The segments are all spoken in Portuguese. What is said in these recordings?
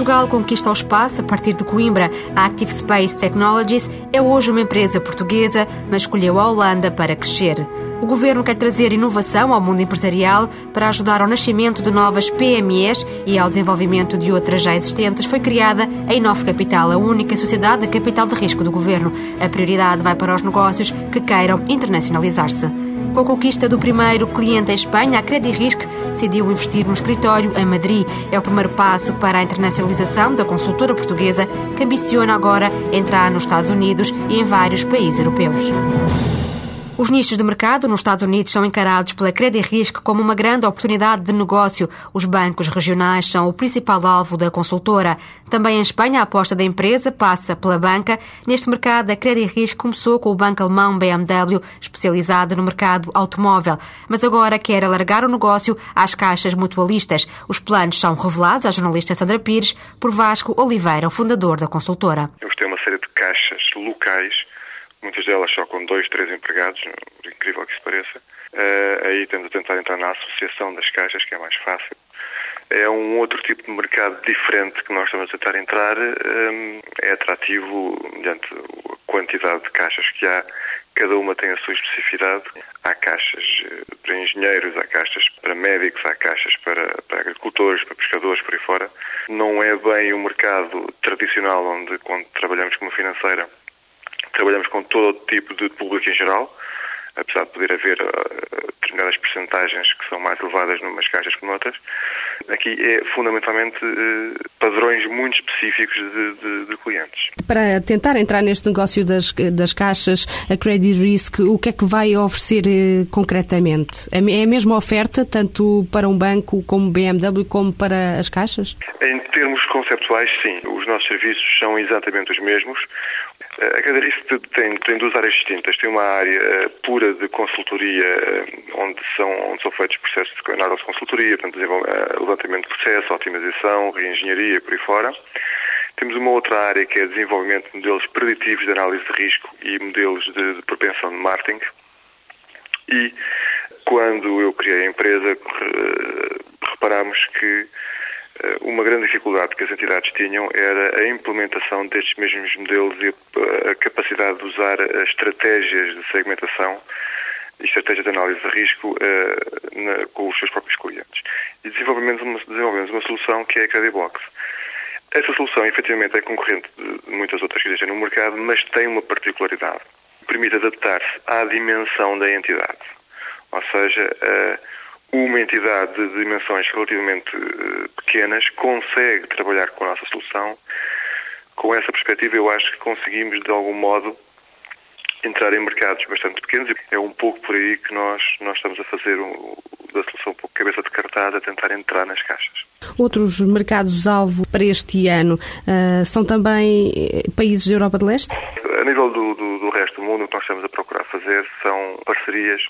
Portugal conquista o espaço a partir de Coimbra. A Active Space Technologies é hoje uma empresa portuguesa, mas escolheu a Holanda para crescer. O governo quer trazer inovação ao mundo empresarial para ajudar ao nascimento de novas PMEs e ao desenvolvimento de outras já existentes. Foi criada a Inove Capital, a única sociedade de capital de risco do governo. A prioridade vai para os negócios que queiram internacionalizar-se. Com a conquista do primeiro cliente em Espanha, a Credit Risk decidiu investir no escritório em Madrid. É o primeiro passo para a internacionalização da consultora portuguesa, que ambiciona agora entrar nos Estados Unidos e em vários países europeus. Os nichos de mercado nos Estados Unidos são encarados pela Credit Risk como uma grande oportunidade de negócio. Os bancos regionais são o principal alvo da consultora. Também em Espanha, a aposta da empresa passa pela banca. Neste mercado, a Credit Risk começou com o banco alemão BMW, especializado no mercado automóvel, mas agora quer alargar o negócio às caixas mutualistas. Os planos são revelados à jornalista Sandra Pires por Vasco Oliveira, o fundador da consultora. Temos uma série de caixas locais muitas delas só com dois, três empregados, incrível que isso pareça. Uh, aí estamos a tentar entrar na associação das caixas, que é mais fácil. É um outro tipo de mercado diferente que nós estamos a tentar entrar. Um, é atrativo mediante a quantidade de caixas que há. Cada uma tem a sua especificidade. Há caixas eh, para engenheiros, há caixas para médicos, há caixas para, para agricultores, para pescadores, por aí fora. Não é bem o mercado tradicional onde, quando trabalhamos como financeira, Trabalhamos com todo tipo de público em geral, apesar de poder haver uh, determinadas percentagens que são mais elevadas numas caixas que noutras. Aqui é fundamentalmente uh, padrões muito específicos de, de, de, clientes. Para tentar entrar neste negócio das, das caixas, a Credit Risk, o que é que vai oferecer uh, concretamente? É, é a mesma oferta, tanto para um banco como BMW, como para as caixas? Em termos conceptuais, sim. Os nossos serviços são exatamente os mesmos. A Cadarice tem, tem duas áreas distintas. Tem uma área eh, pura de consultoria, eh, onde são, onde são feitos processos de análise de consultoria, portanto, eh, levantamento de processo, otimização, reengenharia por aí fora. Temos uma outra área que é desenvolvimento de modelos preditivos de análise de risco e modelos de, de propensão de marketing. E quando eu criei a empresa, reparámos que eh, uma grande dificuldade que as entidades tinham era a implementação destes mesmos modelos e a capacidade de usar as estratégias de segmentação e estratégias de análise de risco uh, na, com os seus próprios clientes. E desenvolvemos uma, desenvolvemos uma solução que é a Credibox. Essa solução, efetivamente, é concorrente de muitas outras que existem no mercado, mas tem uma particularidade. Permite adaptar-se à dimensão da entidade. Ou seja, uh, uma entidade de dimensões relativamente eh, pequenas consegue trabalhar com a nossa solução. Com essa perspectiva, eu acho que conseguimos, de algum modo, entrar em mercados bastante pequenos. É um pouco por aí que nós, nós estamos a fazer um, da solução um pouco cabeça de cartaz, a tentar entrar nas caixas. Outros mercados-alvo para este ano uh, são também eh, países da Europa de Leste? A nível do, do, do resto do mundo, o que nós estamos a procurar fazer são parcerias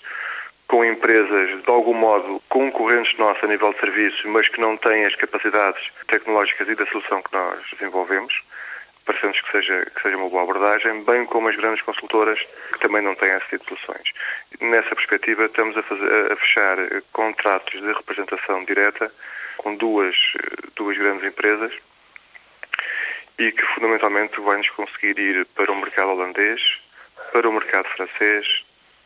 com empresas de algum modo concorrentes nossos a nível de serviços, mas que não têm as capacidades tecnológicas e da solução que nós desenvolvemos. Parecemos que seja, que seja uma boa abordagem, bem como as grandes consultoras que também não têm esse tipo soluções. Nessa perspectiva, estamos a, fazer, a fechar contratos de representação direta com duas, duas grandes empresas e que fundamentalmente vai-nos conseguir ir para o mercado holandês, para o mercado francês,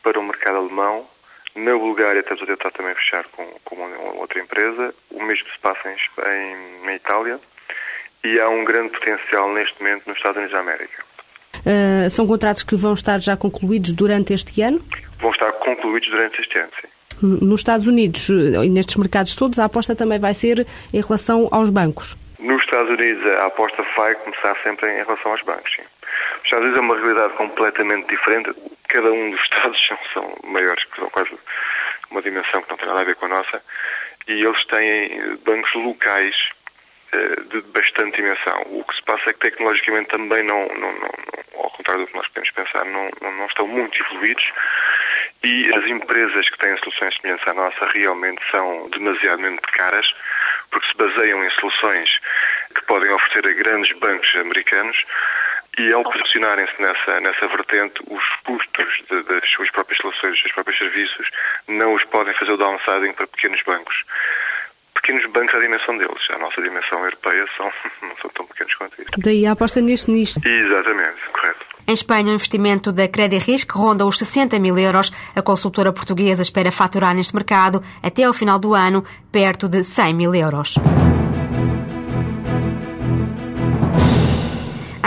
para o mercado alemão na Bulgária estamos a tentar também fechar com, com outra empresa. O mesmo se passa em, em, na Itália. E há um grande potencial neste momento nos Estados Unidos da América. Uh, são contratos que vão estar já concluídos durante este ano? Vão estar concluídos durante este ano, sim. Nos Estados Unidos e nestes mercados todos, a aposta também vai ser em relação aos bancos? Nos Estados Unidos, a aposta vai começar sempre em relação aos bancos, sim. Os Estados Unidos é uma realidade completamente diferente cada um dos estados são, são maiores, são quase uma dimensão que não tem nada a ver com a nossa, e eles têm bancos locais de bastante dimensão. O que se passa é que tecnologicamente também não, não, não, ao contrário do que nós podemos pensar, não, não, estão muito evoluídos e as empresas que têm soluções semelhantes à nossa realmente são demasiadamente caras porque se baseiam em soluções que podem oferecer a grandes bancos americanos e ao posicionarem-se nessa, nessa vertente, os custos de, das suas próprias soluções, dos seus próprios serviços, não os podem fazer o downsizing para pequenos bancos. Pequenos bancos à dimensão deles. A nossa dimensão europeia são, não são tão pequenos quanto isso. Daí a aposta neste nisto. Exatamente, correto. Em Espanha, o investimento da Credit Risk ronda os 60 mil euros. A consultora portuguesa espera faturar neste mercado, até ao final do ano, perto de 100 mil euros.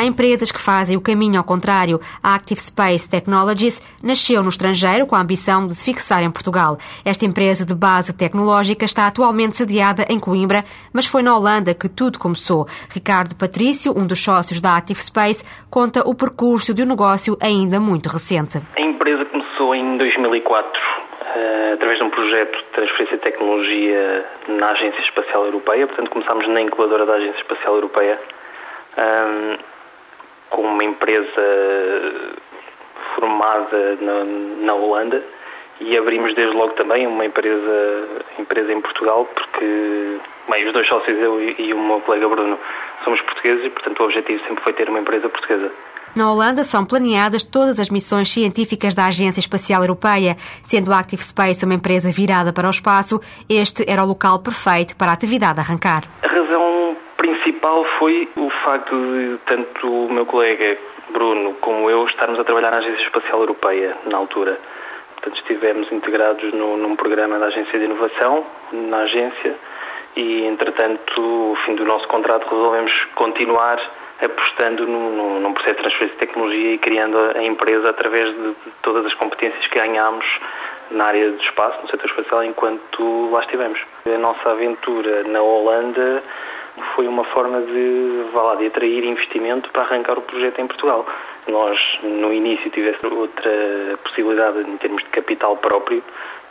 Empresas que fazem o caminho ao contrário. A Active Space Technologies nasceu no estrangeiro com a ambição de se fixar em Portugal. Esta empresa de base tecnológica está atualmente sediada em Coimbra, mas foi na Holanda que tudo começou. Ricardo Patrício, um dos sócios da Active Space, conta o percurso de um negócio ainda muito recente. A empresa começou em 2004 eh, através de um projeto de transferência de tecnologia na Agência Espacial Europeia. Portanto, começámos na incubadora da Agência Espacial Europeia com uma empresa formada na, na Holanda e abrimos desde logo também uma empresa, empresa em Portugal, porque bem, os dois sócios, eu e, o meu colega Bruno, somos portugueses e, portanto, o objetivo sempre foi ter uma empresa portuguesa. Na Holanda são planeadas todas as missões científicas da Agência Espacial Europeia. Sendo a Active Space uma empresa virada para o espaço, este era o local perfeito para a atividade arrancar. A razão principal foi o facto de tanto o meu colega Bruno como eu estarmos a trabalhar na Agência Espacial Europeia na altura. Portanto, estivemos integrados no, num programa da Agência de Inovação, na agência, e, entretanto, no fim do nosso contrato, resolvemos continuar apostando num, num, processo de transferência de tecnologia e criando a empresa através de todas as competências que ganhámos na área do espaço, no setor espacial, enquanto lá estivemos. A nossa aventura na Holanda foi uma forma de, lá, de atrair investimento para arrancar o projeto em Portugal. Nós, no início, tivesse outra possibilidade em termos de capital próprio,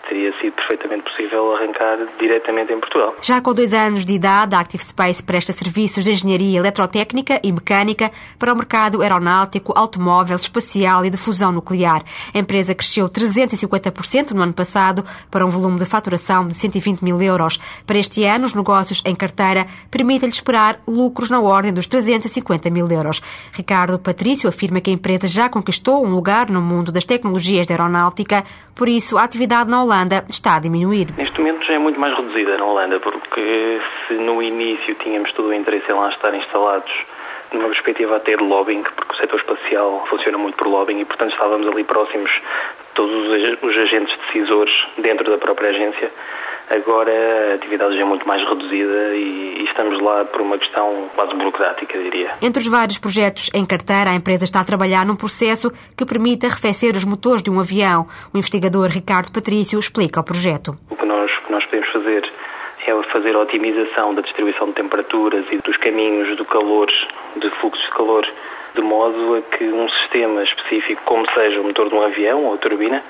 teria sido perfeitamente possível arrancar diretamente em Portugal. Já com dois anos de idade, a Active Space presta serviços de engenharia eletrotécnica e mecânica para o mercado aeronáutico, automóvel, espacial e de fusão nuclear. A empresa cresceu 350% no ano passado para um volume de faturação de 120 mil euros. Para este ano, os negócios em carteira permitem-lhe esperar lucros na ordem dos 350 mil euros. Ricardo Patrício afirma que a empresa já conquistou um lugar no mundo das tecnologias da aeronáutica, por isso a atividade na Holanda Holanda está a diminuir. Neste momento já é muito mais reduzida na Holanda, porque se no início tínhamos todo o interesse em lá estar instalados numa perspectiva até de lobbying, porque o setor espacial funciona muito por lobbying e, portanto, estávamos ali próximos todos os agentes decisores dentro da própria agência. Agora a atividade já é muito mais reduzida e, e, estamos lá por uma questão quase burocrática, diria. Entre os vários projetos em carteira, a empresa está a trabalhar num processo que permite arrefecer os motores de um avião. O investigador Ricardo Patrício explica o projeto. O que nós, que nós podemos fazer é fazer a otimização da distribuição de temperaturas e dos caminhos do calor, de fluxos de calor, de modo a que um sistema específico, como seja o motor de um avião ou a turbina,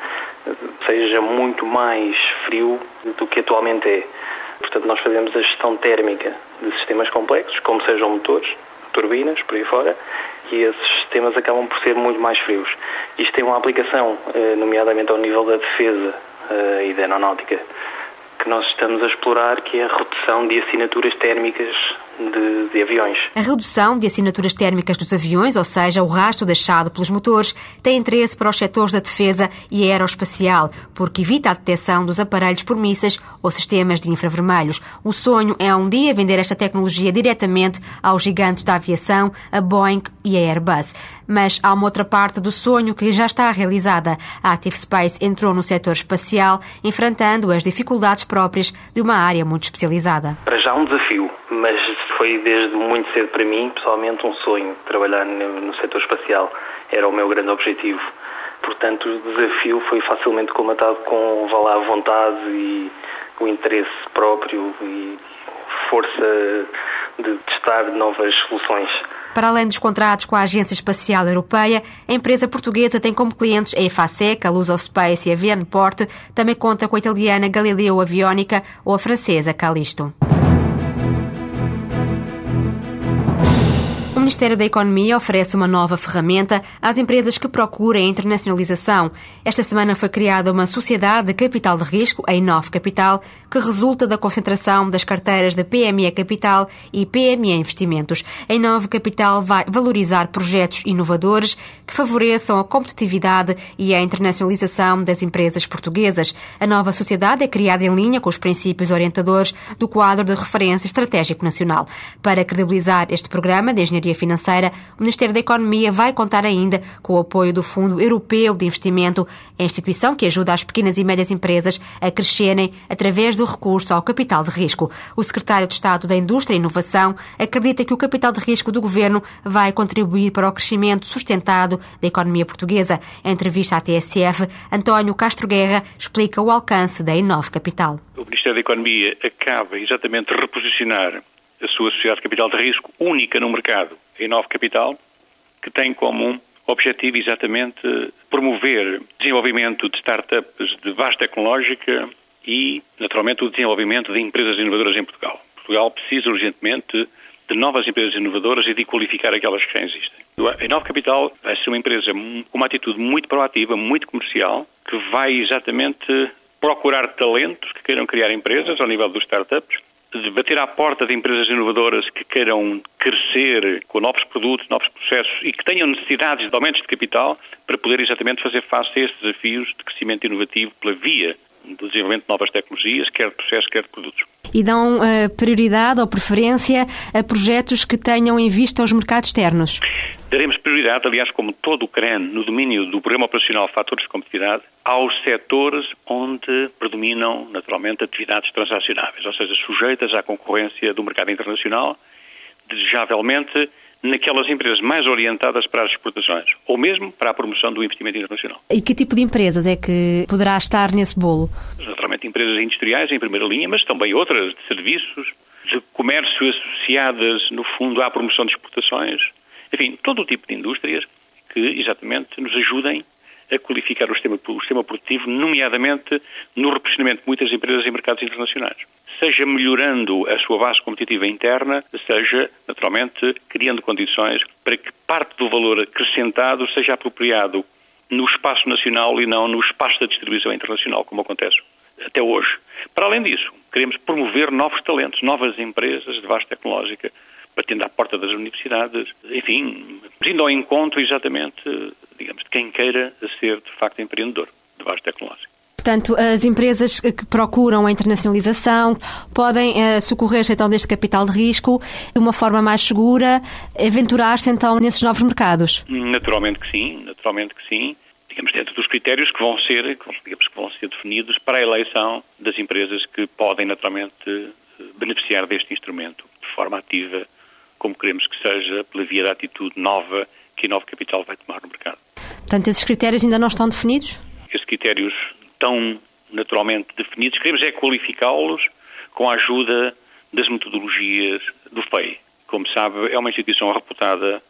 seja muito mais frio do que atualmente é. Portanto, nós fazemos a gestão térmica de sistemas complexos, como sejam motores, turbinas, por aí fora, e esses sistemas acabam por ser muito mais frios. Isto tem uma aplicação, eh, nomeadamente ao nível da defesa eh, e da aeronáutica, que nós estamos a explorar, que é a redução de assinaturas térmicas de, de, aviões. A redução de assinaturas térmicas dos aviões, ou seja, o rastro deixado pelos motores, tem interesse para os setores da defesa e aeroespacial, porque evita a detecção dos aparelhos por mísseis ou sistemas de infravermelhos. O sonho é um dia vender esta tecnologia diretamente aos gigantes da aviação, a Boeing e a Airbus. Mas há uma outra parte do sonho que já está realizada. A Active Space entrou no setor espacial, enfrentando as dificuldades próprias de uma área muito especializada. Para já um desafio, mas foi desde muito cedo para mim, pessoalmente, um sonho trabalhar no, setor espacial. Era o meu grande objetivo. Portanto, o desafio foi facilmente comatado com vá lá, a vontade e o interesse próprio e força de testar novas soluções. Para além dos contratos com a Agência Espacial Europeia, a empresa portuguesa tem como clientes a EFASEC, a Lusospace e a Vianport, também conta com a italiana Galileo Avionica ou a francesa Callisto. Ministério da Economia oferece uma nova ferramenta às empresas que procurem a internacionalização. Esta semana foi criada uma sociedade de capital de risco, a Inov Capital, que resulta da concentração das carteiras de PME Capital e PME Investimentos. A Inov Capital vai valorizar projetos inovadores que favoreçam a competitividade e a internacionalização das empresas portuguesas. A nova sociedade é criada em linha com os princípios orientadores do quadro de referência estratégico nacional. Para credibilizar este programa de engenharia financeira, o Ministério da Economia vai contar ainda com o apoio do Fundo Europeu de Investimento, a instituição que ajuda as pequenas e médias empresas a crescerem através do recurso ao capital de risco. O secretário de Estado da Indústria e Inovação acredita que o capital de risco do governo vai contribuir para o crescimento sustentado da economia portuguesa. Em entrevista à TSF, António Castro Guerra explica o alcance da Inove Capital. O Ministério da Economia acaba exatamente de reposicionar a sua sociedade de capital de risco única no mercado, em Nova Capital, que tem como objetivo exatamente promover desenvolvimento de startups de base tecnológica e, naturalmente, o desenvolvimento de empresas inovadoras em Portugal. Portugal precisa urgentemente de novas empresas inovadoras e de qualificar aquelas que já existem. A Nova Capital vai ser uma empresa com uma atitude muito proativa, muito comercial, que vai exatamente procurar talentos que queiram criar empresas ao nível dos startups de bater à porta de empresas inovadoras que queiram crescer com novos produtos, novos processos e que tenham necessidades de aumentos de capital para poder exatamente fazer face a estes desafios de crescimento inovativo pela via do desenvolvimento de novas tecnologias, quer de processos, quer de produtos. E dão uh, prioridade ou preferência a projetos que tenham em vista os mercados externos? Daremos prioridade, aliás, como todo o CREN, no domínio do Programa Operacional Fatores de Competitividade, aos setores onde predominam, naturalmente, atividades transacionáveis, ou seja, sujeitas à concorrência do mercado internacional, desejavelmente naquelas empresas mais orientadas para as exportações, ou mesmo para a promoção do investimento internacional. E que tipo de empresas é que poderá estar nesse bolo? Naturalmente, empresas industriais em primeira linha, mas também outras de serviços, de comércio associadas, no fundo, à promoção de exportações. Enfim, todo o tipo de indústrias que, exatamente, nos ajudem a qualificar o sistema, o sistema produtivo, nomeadamente no reposicionamento de muitas empresas em mercados internacionais seja melhorando a sua base competitiva interna, seja, naturalmente, criando condições para que parte do valor acrescentado seja apropriado no espaço nacional e não no espaço da distribuição internacional, como acontece até hoje. Para além disso, queremos promover novos talentos, novas empresas de base tecnológica, batendo à porta das universidades, enfim, indo ao encontro exatamente, digamos, de quem queira ser de facto empreendedor de base tecnológica. Portanto, as empresas que procuram a internacionalização podem uh, socorrer-se então deste capital de risco de uma forma mais segura, aventurar-se então nesses novos mercados? Naturalmente que sim, naturalmente que sim. Digamos, dentro dos critérios que vão ser, digamos, que vão ser definidos para a eleição das empresas que podem naturalmente beneficiar deste instrumento de forma ativa, como queremos que seja, pela via da atitude nova que a Nova Capital vai tomar no mercado. Portanto, esses critérios ainda não estão definidos? Esses critérios estão naturalmente definidos. Queremos é qualificá-los com a ajuda das metodologias do FEI. Como sabe, é uma instituição reputada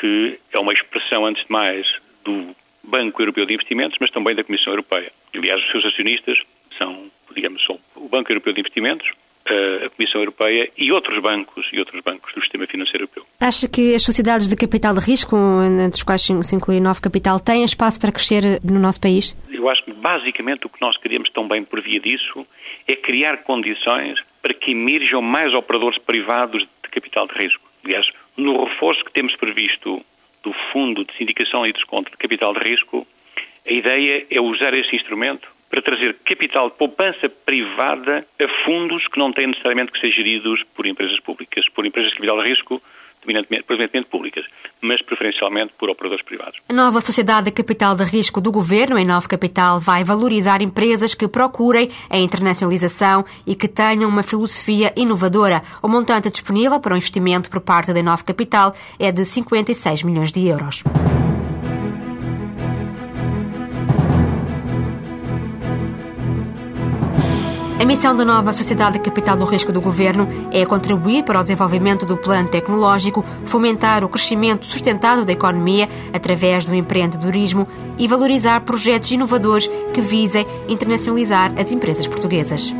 que é uma expressão, antes de mais, do Banco Europeu de Investimentos, mas também da Comissão Europeia. Aliás, os seus acionistas são, digamos, são o Banco Europeu de Investimentos, a Comissão Europeia e outros bancos e outros bancos do sistema financeiro europeu. Acha que as sociedades de capital de risco, entre as quais se inclui Nova Capital, têm espaço para crescer no nosso país? Eu acho que basicamente o que nós queríamos também por via disso é criar condições para que emerjam mais operadores privados de capital de risco. Aliás, no reforço que temos previsto do Fundo de Sindicação e Desconto de Capital de Risco, a ideia é usar esse instrumento para trazer capital de poupança privada a fundos que não têm necessariamente que ser geridos por empresas públicas, por empresas de capital de risco predominantemente públicas, mas preferencialmente por operadores privados. A nova Sociedade de Capital de Risco do Governo, em Nova Capital, vai valorizar empresas que procurem a internacionalização e que tenham uma filosofia inovadora. O montante disponível para o investimento por parte da Nova Capital é de 56 milhões de euros. Missão da nova Sociedade de Capital do Risco do Governo é contribuir para o desenvolvimento do plano tecnológico, fomentar o crescimento sustentado da economia através do empreendedorismo e valorizar projetos inovadores que visem internacionalizar as empresas portuguesas.